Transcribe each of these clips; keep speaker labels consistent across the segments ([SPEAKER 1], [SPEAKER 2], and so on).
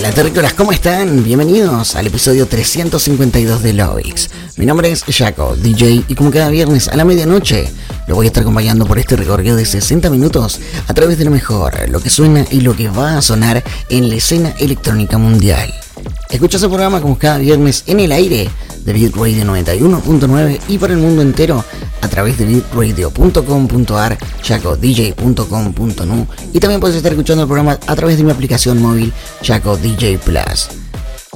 [SPEAKER 1] Hola terrícolas, ¿cómo están? Bienvenidos al episodio 352 de Lovix. Mi nombre es Jaco, DJ, y como cada viernes a la medianoche, lo voy a estar acompañando por este recorrido de 60 minutos a través de lo mejor, lo que suena y lo que va a sonar en la escena electrónica mundial. Escucha ese programa como cada viernes en el aire de Beat Radio 91.9 y por el mundo entero a través de beatradio.com.ar, chacodj.com.nu y también puedes estar escuchando el programa a través de mi aplicación móvil Chaco DJ Plus.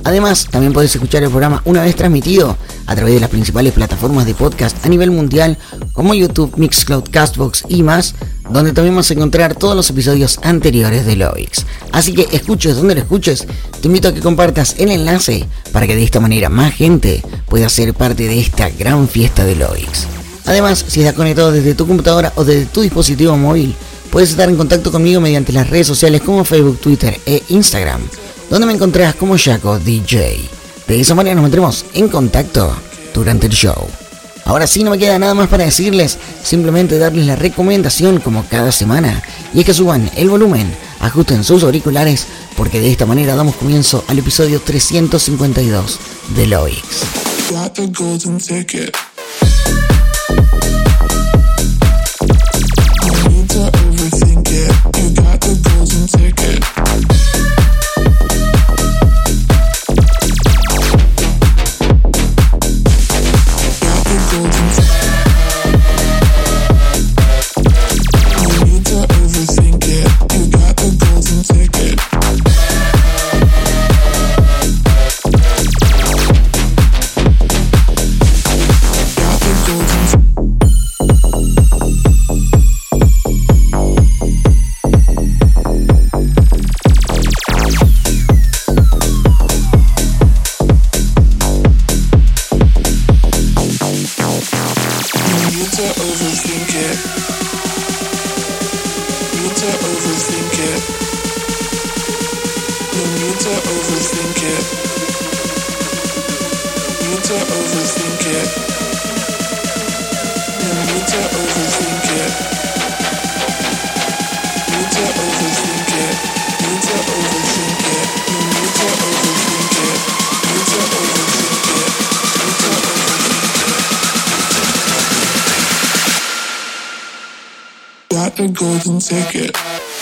[SPEAKER 1] Además, también puedes escuchar el programa una vez transmitido a través de las principales plataformas de podcast a nivel mundial como YouTube, Mixcloud, Castbox y más, donde también vas a encontrar todos los episodios anteriores de Lovix. Así que escuches donde lo escuches, te invito a que compartas el enlace para que de esta manera más gente pueda ser parte de esta gran fiesta de Lovix. Además, si estás conectado desde tu computadora o desde tu dispositivo móvil, puedes estar en contacto conmigo mediante las redes sociales como Facebook, Twitter e Instagram, donde me encontrarás como Jaco DJ. De esa manera nos mantendremos en contacto durante el show. Ahora sí, no me queda nada más para decirles, simplemente darles la recomendación como cada semana, y es que suban el volumen, ajusten sus auriculares, porque de esta manera damos comienzo al episodio 352 de Loix.
[SPEAKER 2] Golden ticket.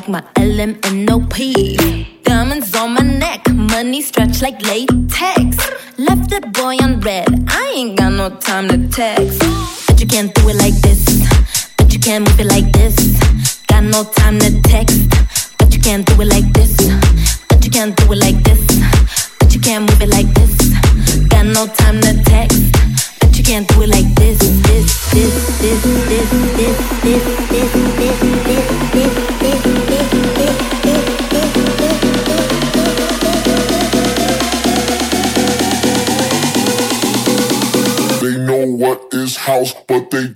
[SPEAKER 3] like my LMNOP. Diamonds on my neck, money stretch like latex. Left that boy on red, I ain't got no time to text. But you can't do it like this, but you can't move it like this. Got no time to text, but you can't do it like this, but you can't do it like this, but you can't move it like this. Got no time to text, but you can't do it like this, this, this, this, this, this, this, this. this.
[SPEAKER 2] house, but they.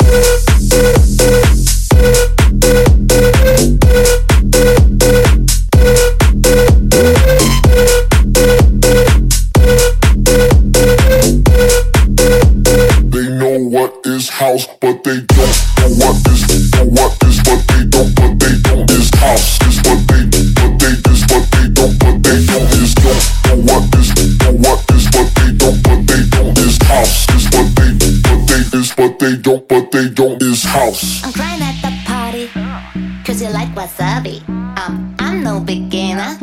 [SPEAKER 2] They know what is house, but they they don't, but they don't is house.
[SPEAKER 4] I'm crying at the party, cause you like wasabi. Um, I'm no beginner.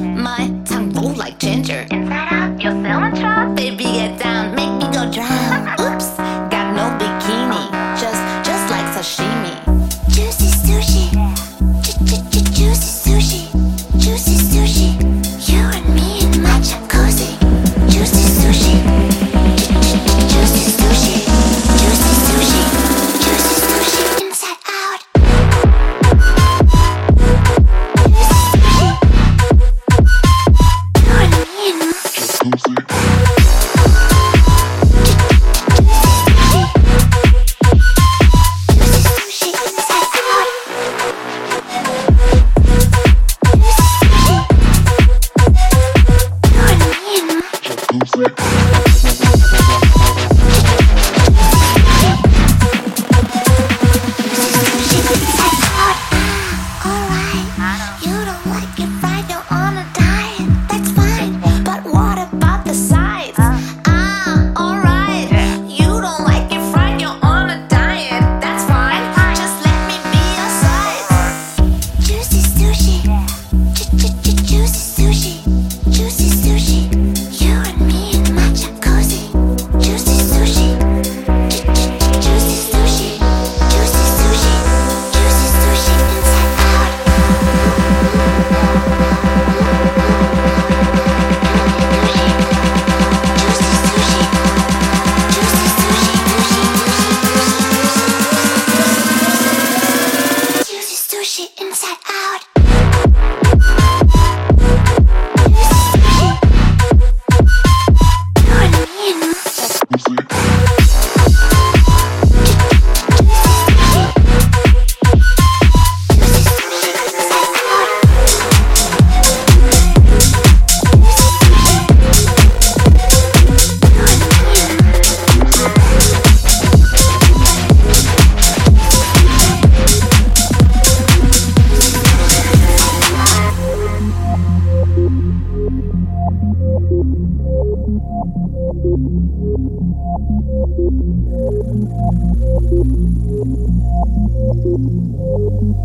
[SPEAKER 4] Thank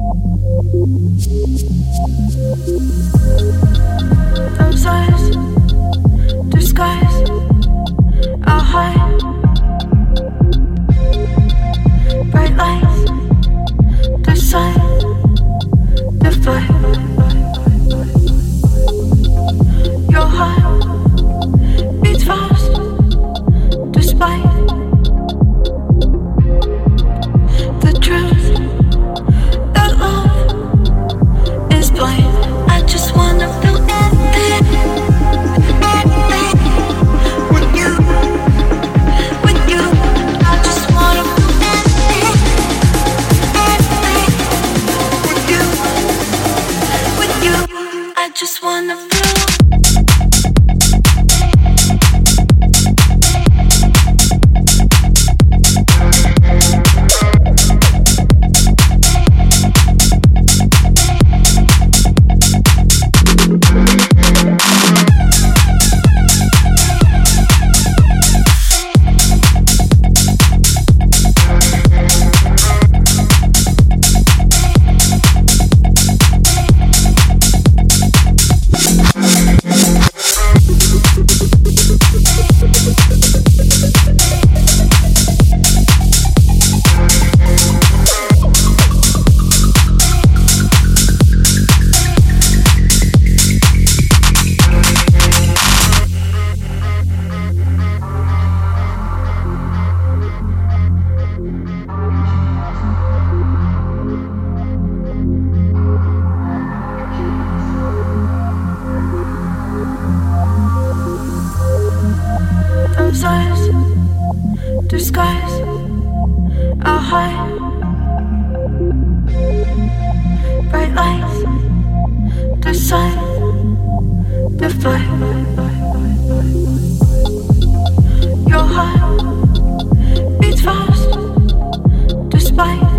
[SPEAKER 4] you.
[SPEAKER 5] disguise our heart.
[SPEAKER 6] Bright lights, the sun, the fire. Your heart beats fast, despite.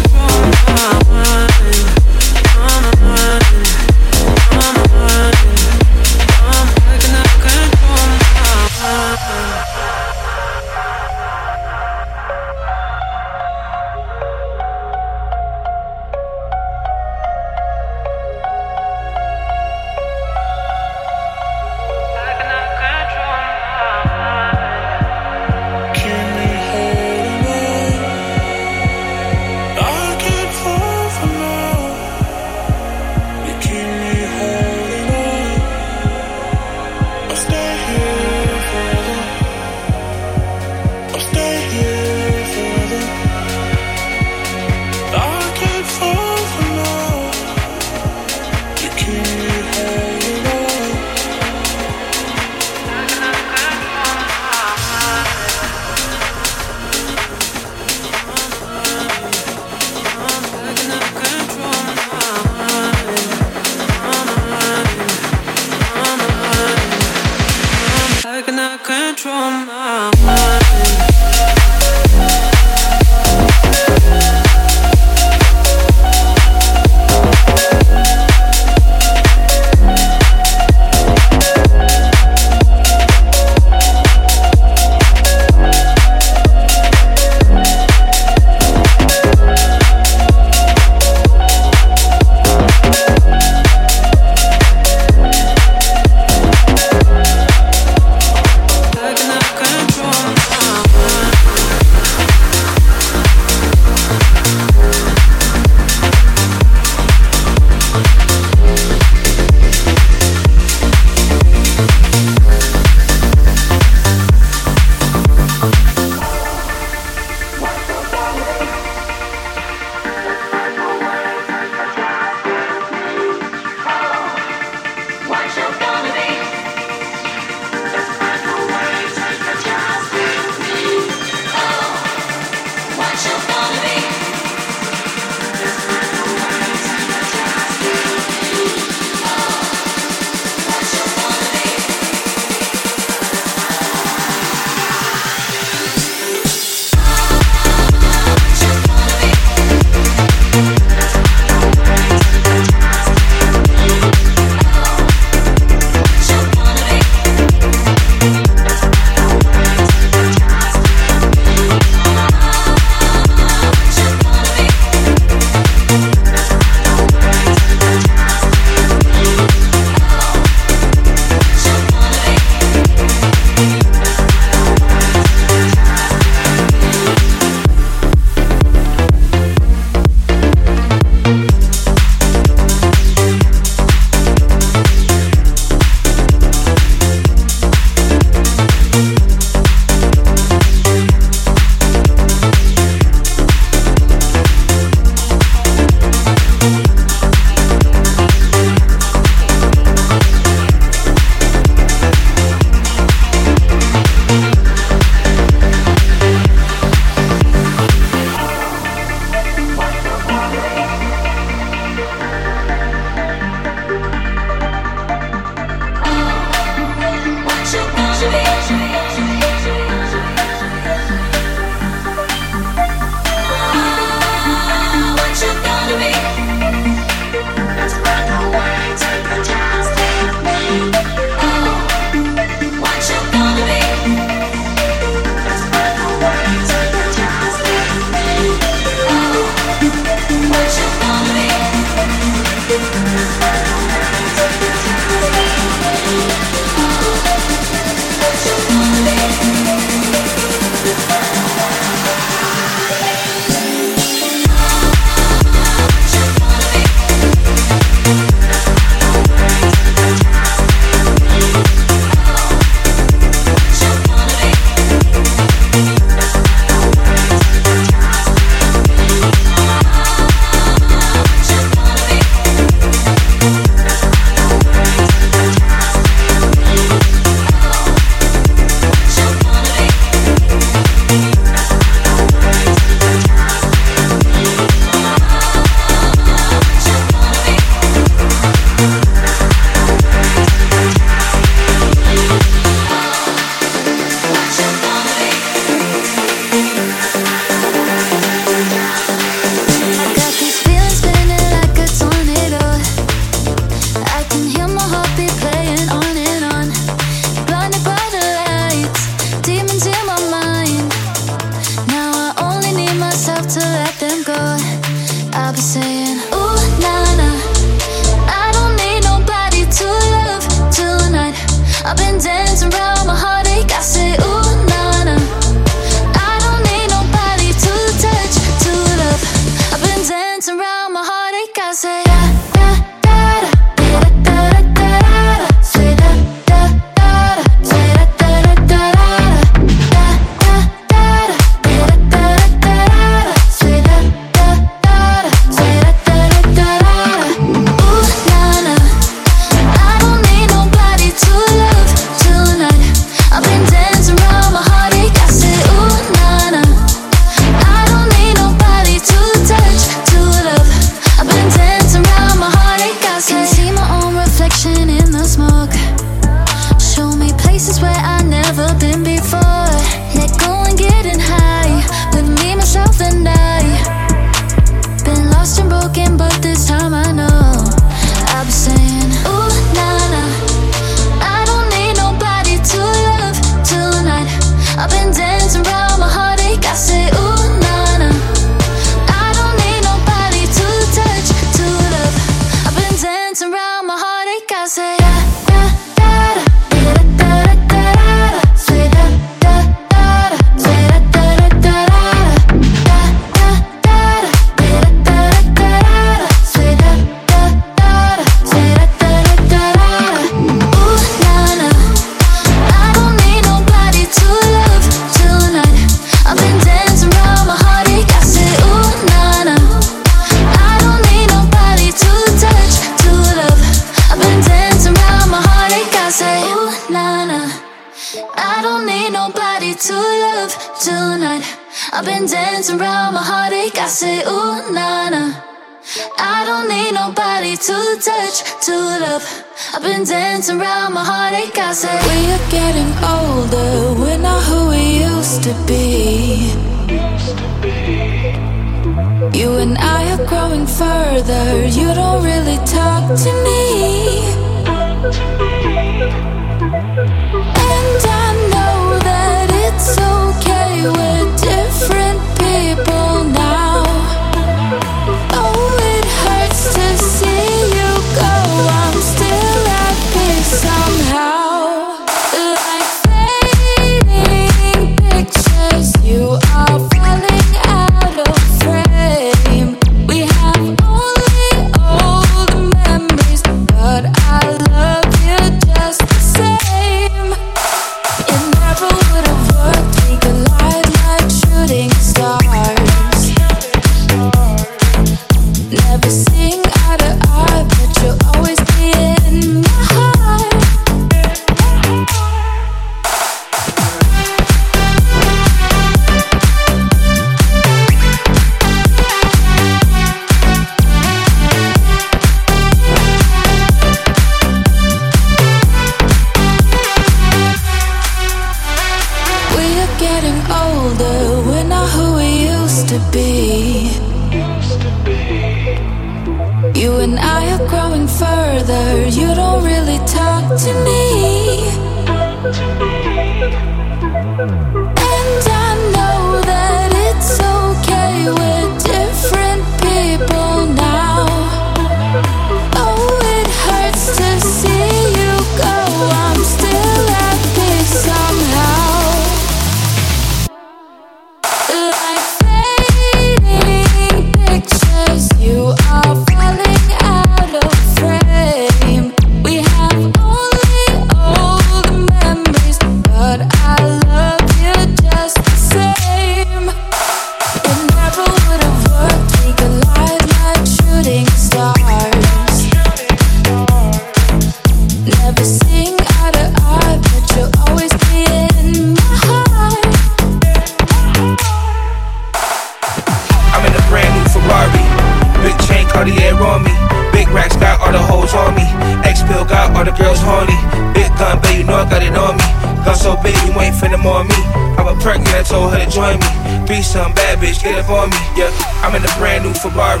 [SPEAKER 6] Know I
[SPEAKER 7] got it on me. Gun so big, you ain't finna more me. I'm a perk, and I told her to join me. Be some bad bitch, get up on me. Yeah, I'm in a brand new Ferrari.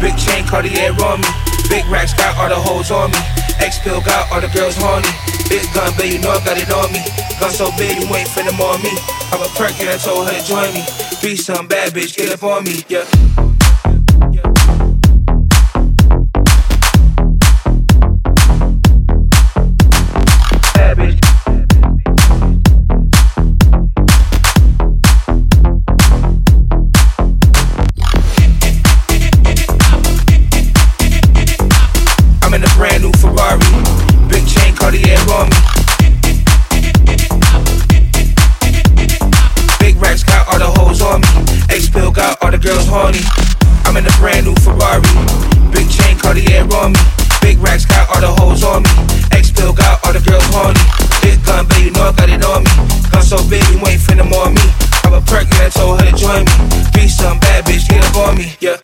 [SPEAKER 7] Big chain Cartier on me. Big racks got all the hoes on me. X pill got all the girls horny. Big gun, but you know I got it on me. Gun so big, you ain't finna more me. I'm a perk, and I told her to join me. Be some bad bitch, get up on me. Yeah. I'm in a brand new Ferrari. Big chain Cartier on me. Big racks got all the hoes on me. X pill got all the girls horny. Big gun, baby, you know I got it on me. Gun so big, you ain't finna more me. I'm a perk, and I told her to join me. Be some bad bitch, get up on me, yeah.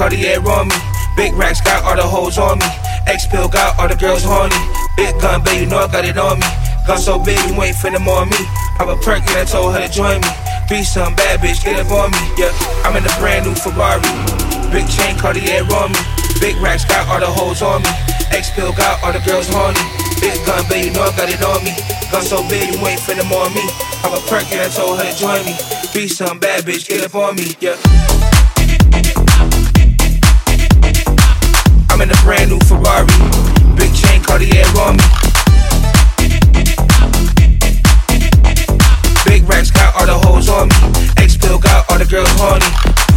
[SPEAKER 7] Cartier on me. Big racks got all the hoes on me. X pill got all the girls horny. Big gun, baby, you know I got it on me. Gun so big, you ain't finna more me. I'm a perk, and I told her to join me. Be some bad bitch, get up on me. Yeah, I'm in a brand new Ferrari. Big chain Cartier on me. Big racks got all the hoes on me. X pill got all the girls horny. Big gun, baby, you know I got it on me. Gun so big, you ain't finna more me. I'm a perk, and I told her to join me. Be some bad bitch, get up on me. Yeah. I'm in a brand new Ferrari. Big chain Cartier on me. Big racks got all the hoes on me. X pill got all the girls horny.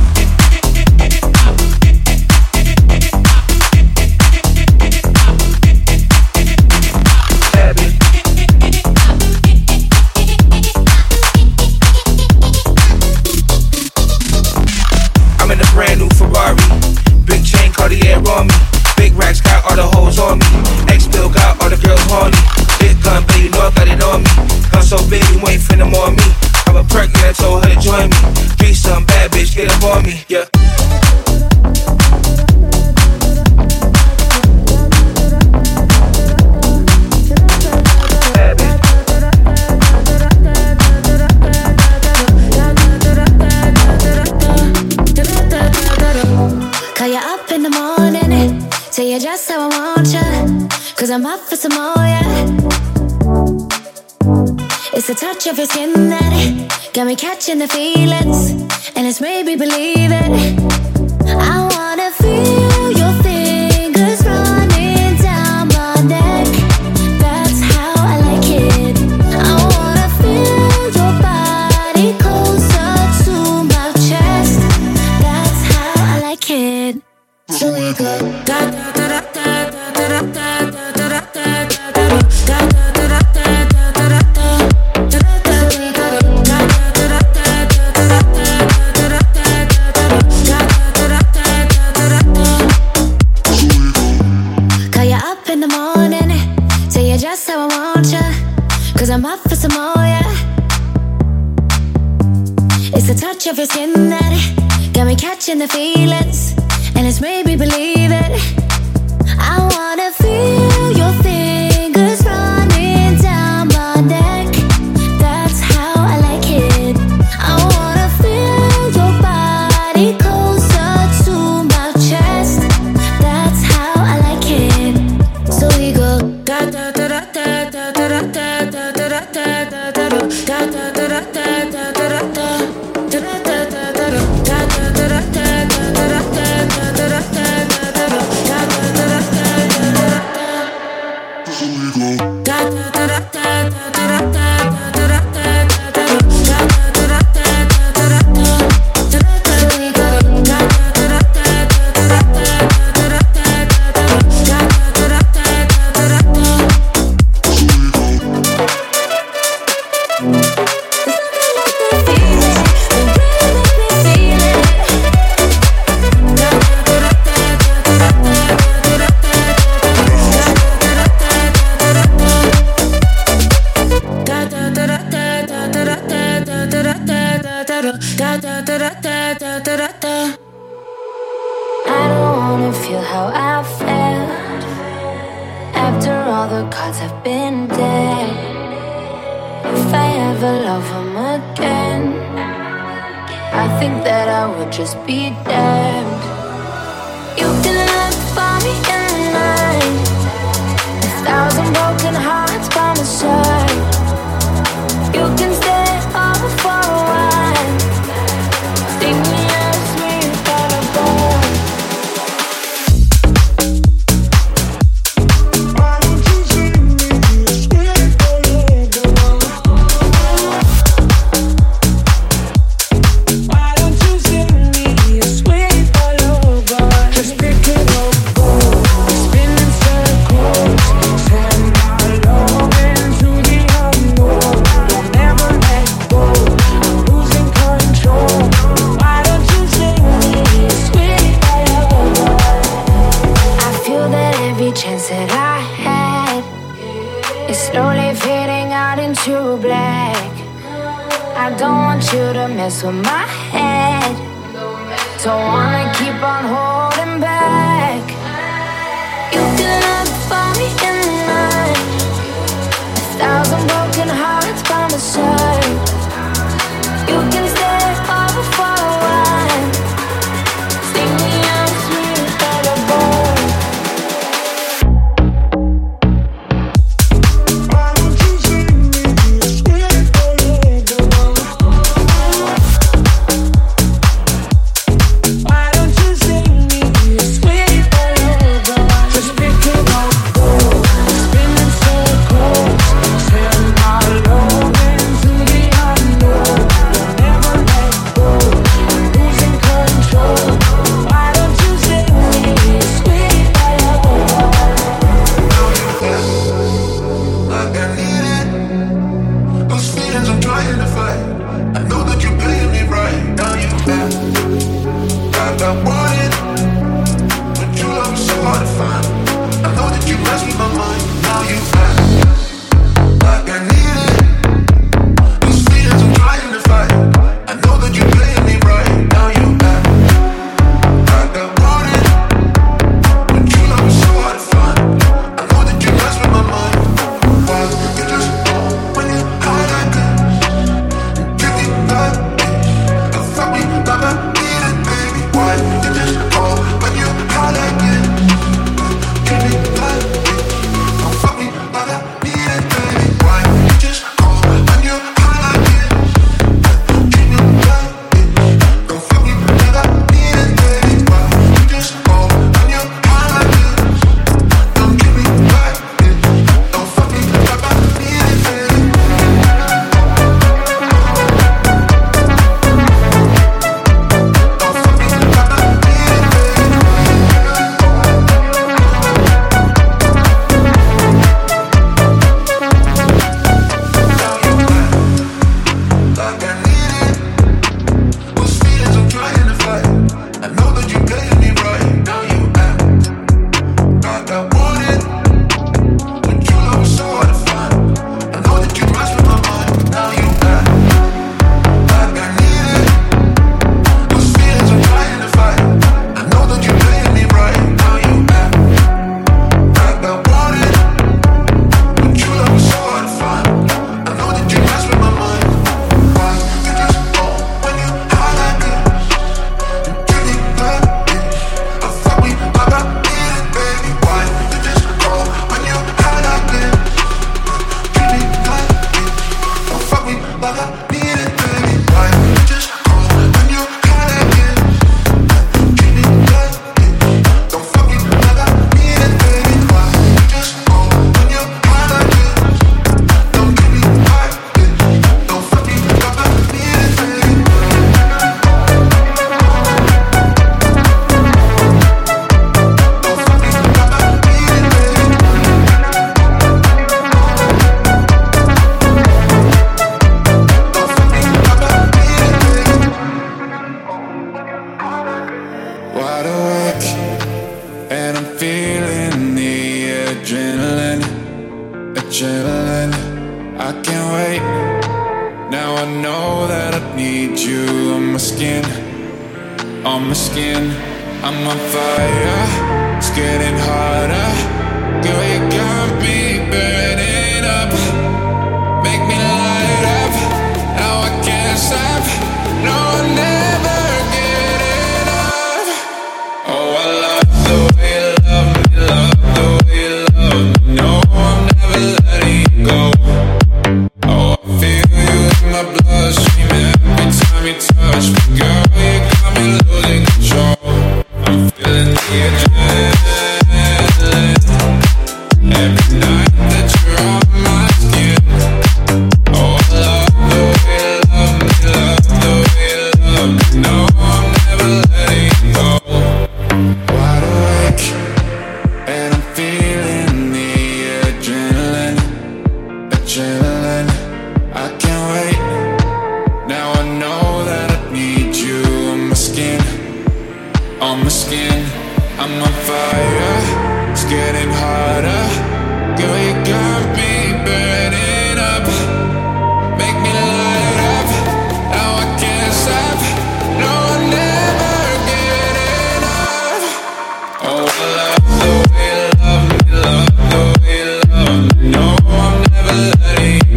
[SPEAKER 7] baby, you ain't finna more me. I'm a perk and I told her to join me. Be some bad bitch, get up on me. Yeah.
[SPEAKER 8] The touch of your skin that got me catching the feelings, and it's made me believe it. I want. what you're feeling that got me catching the feelings, and it's made me believe it.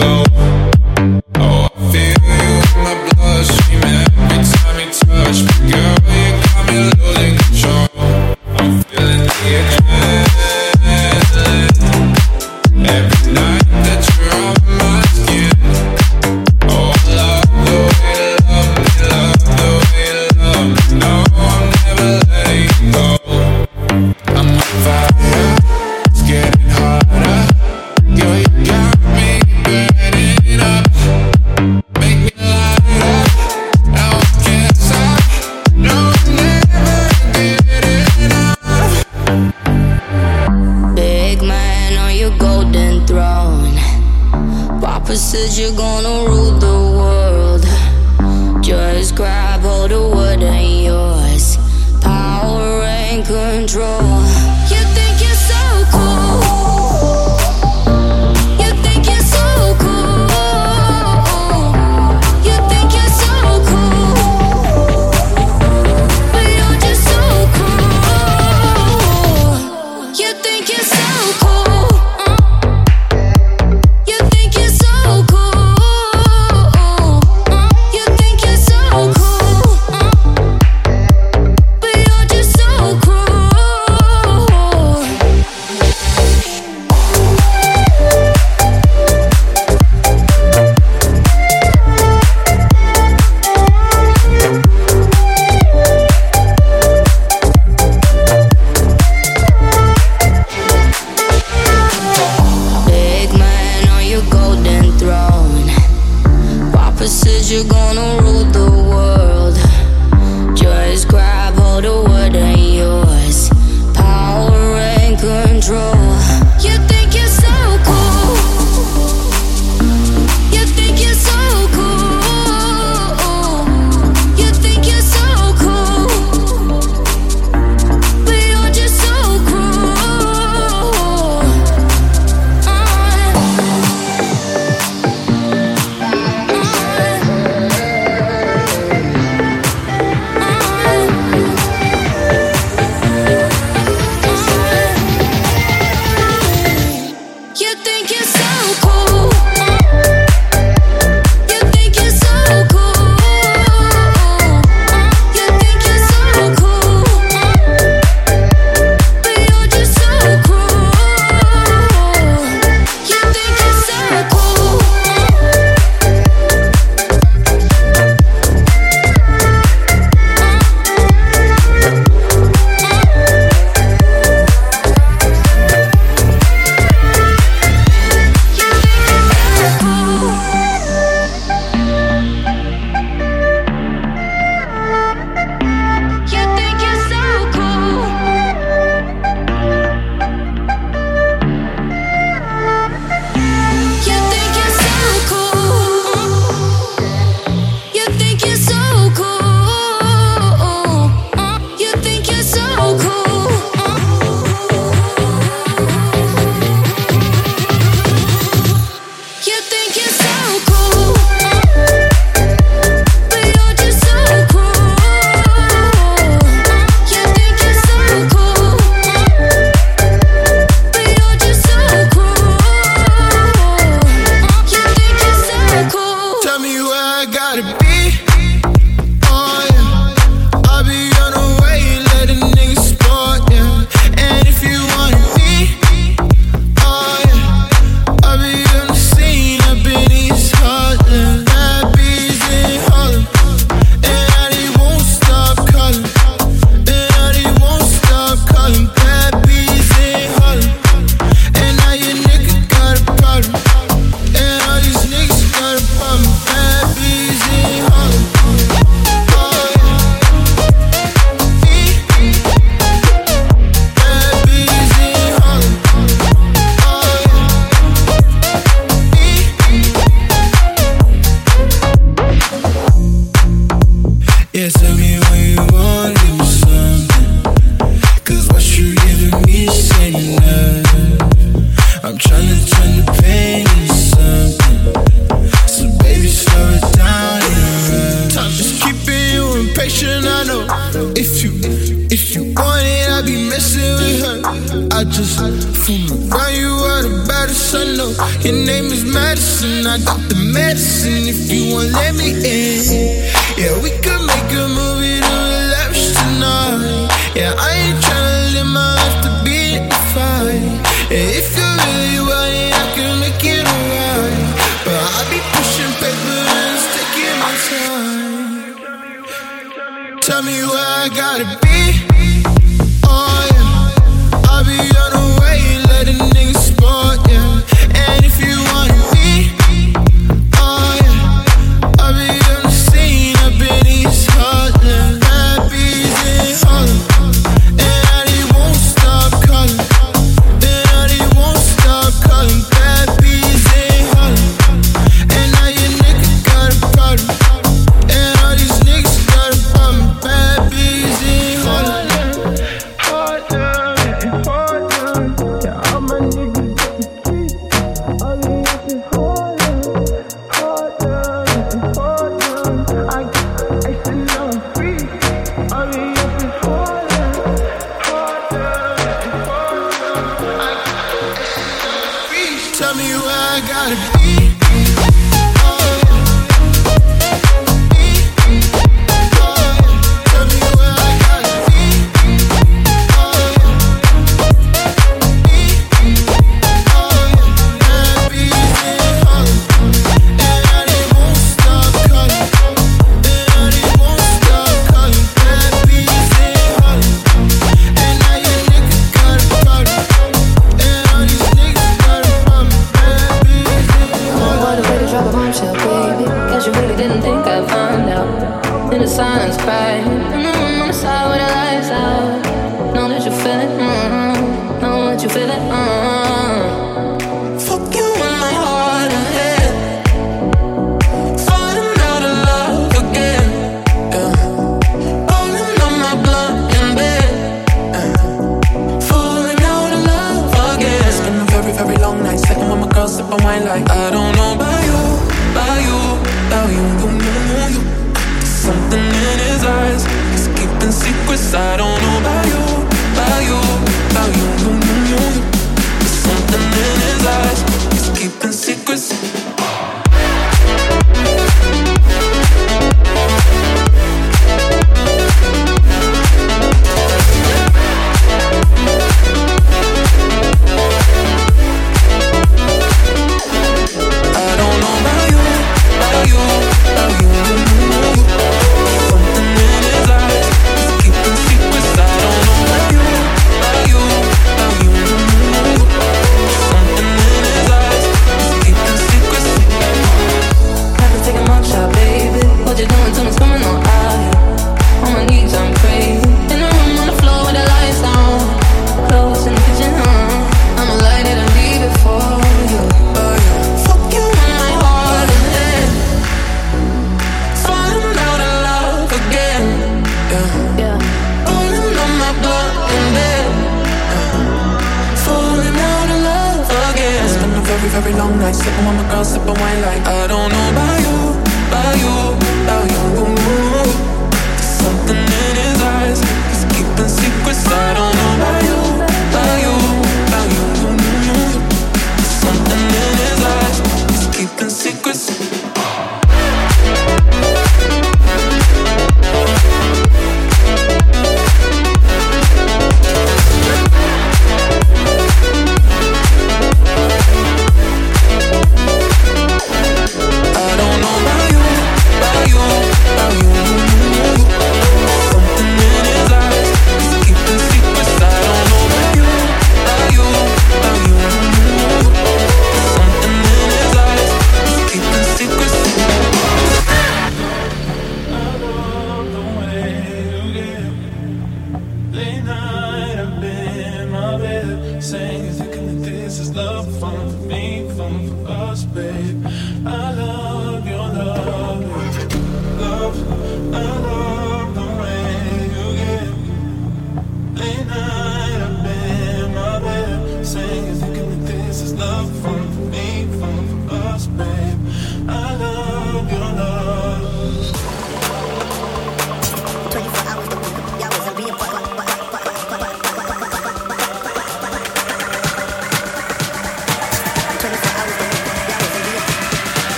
[SPEAKER 8] Go.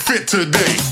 [SPEAKER 2] Fit today.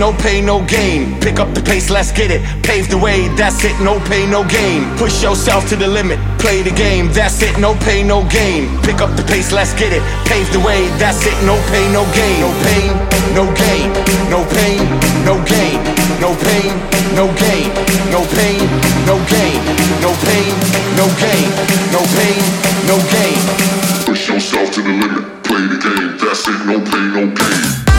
[SPEAKER 9] No pain, no gain. Pick up the pace, let's get it, pave the way, that's it, no pain, no gain. Push yourself to the limit, play the game, that's it, no pain, no gain. Pick up the pace, let's get it, pave the way, that's it, no pain, no gain. No pain, no gain, no pain, no gain, no pain, no gain, no pain, no gain, no pain, no gain, no pain, no gain.
[SPEAKER 2] Push yourself to the limit, play the game. That's it, no pain, no gain.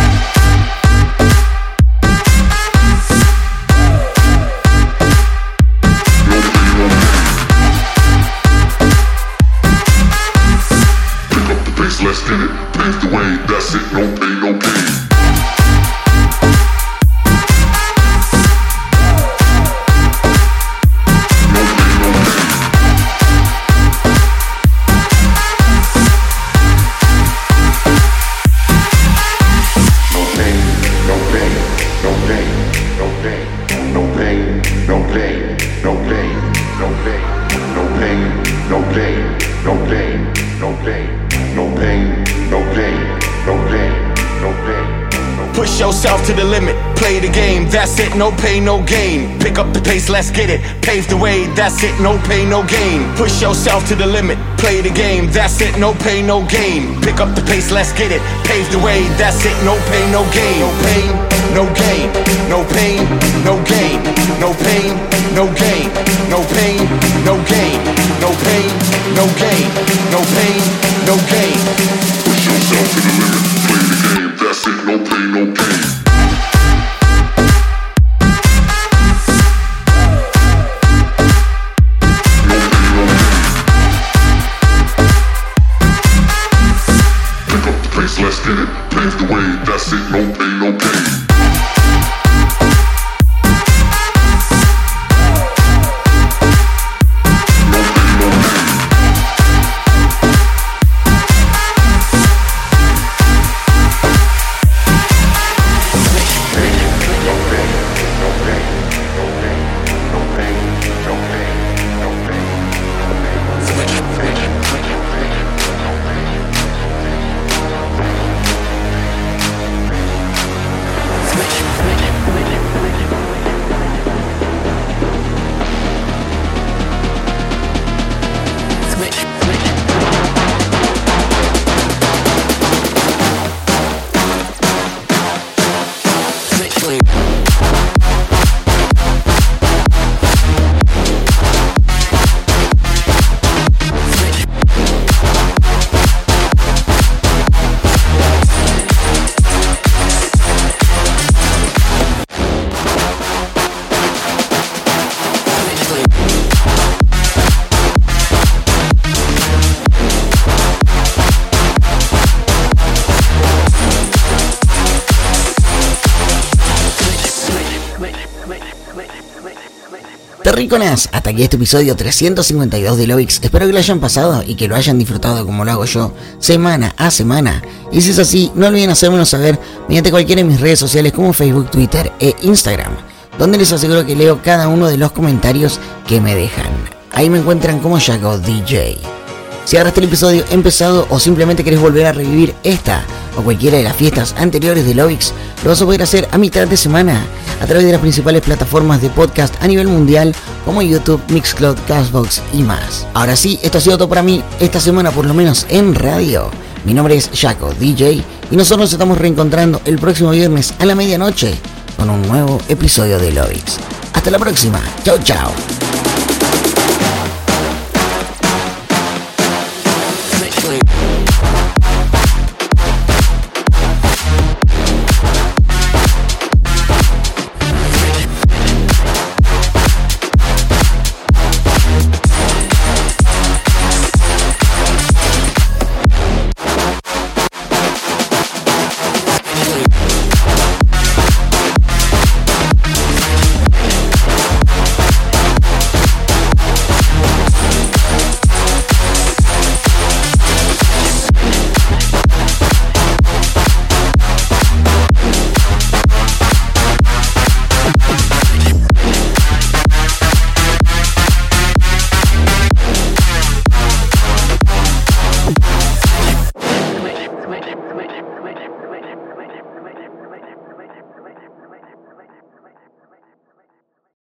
[SPEAKER 2] No pain, no
[SPEAKER 9] pain. Push yourself to the limit, play the game, that's it, no pain, no gain. Pick up the pace, let's get it, pave the way, that's it, no pain, no gain. Push yourself to the limit, play the game, that's it, no pain, no gain. Pick up the pace, let's get it, pave the way, that's it, no pain, no gain. No pain, no gain, no pain, no gain, no pain, no gain, no pain, no gain, no pain, no gain, no pain, no gain.
[SPEAKER 2] The limit, play the game. That's it, no pain, no gain. Let's get it. Pave the way, that's it, no
[SPEAKER 1] Hasta aquí este episodio 352 de Lovix. Espero que lo hayan pasado y que lo hayan disfrutado como lo hago yo, semana a semana. Y si es así, no olviden hacérmelo saber mediante cualquiera de mis redes sociales como Facebook, Twitter e Instagram, donde les aseguro que leo cada uno de los comentarios que me dejan. Ahí me encuentran como Jaco DJ. Si agarraste el episodio empezado o simplemente querés volver a revivir esta o cualquiera de las fiestas anteriores de Lovix, lo vas a poder hacer a mitad de semana a través de las principales plataformas de podcast a nivel mundial como YouTube, Mixcloud, Castbox y más. Ahora sí, esto ha sido todo para mí esta semana por lo menos en radio. Mi nombre es Jaco DJ y nosotros nos estamos reencontrando el próximo viernes a la medianoche con un nuevo episodio de Lovix. Hasta la próxima. Chao, chao.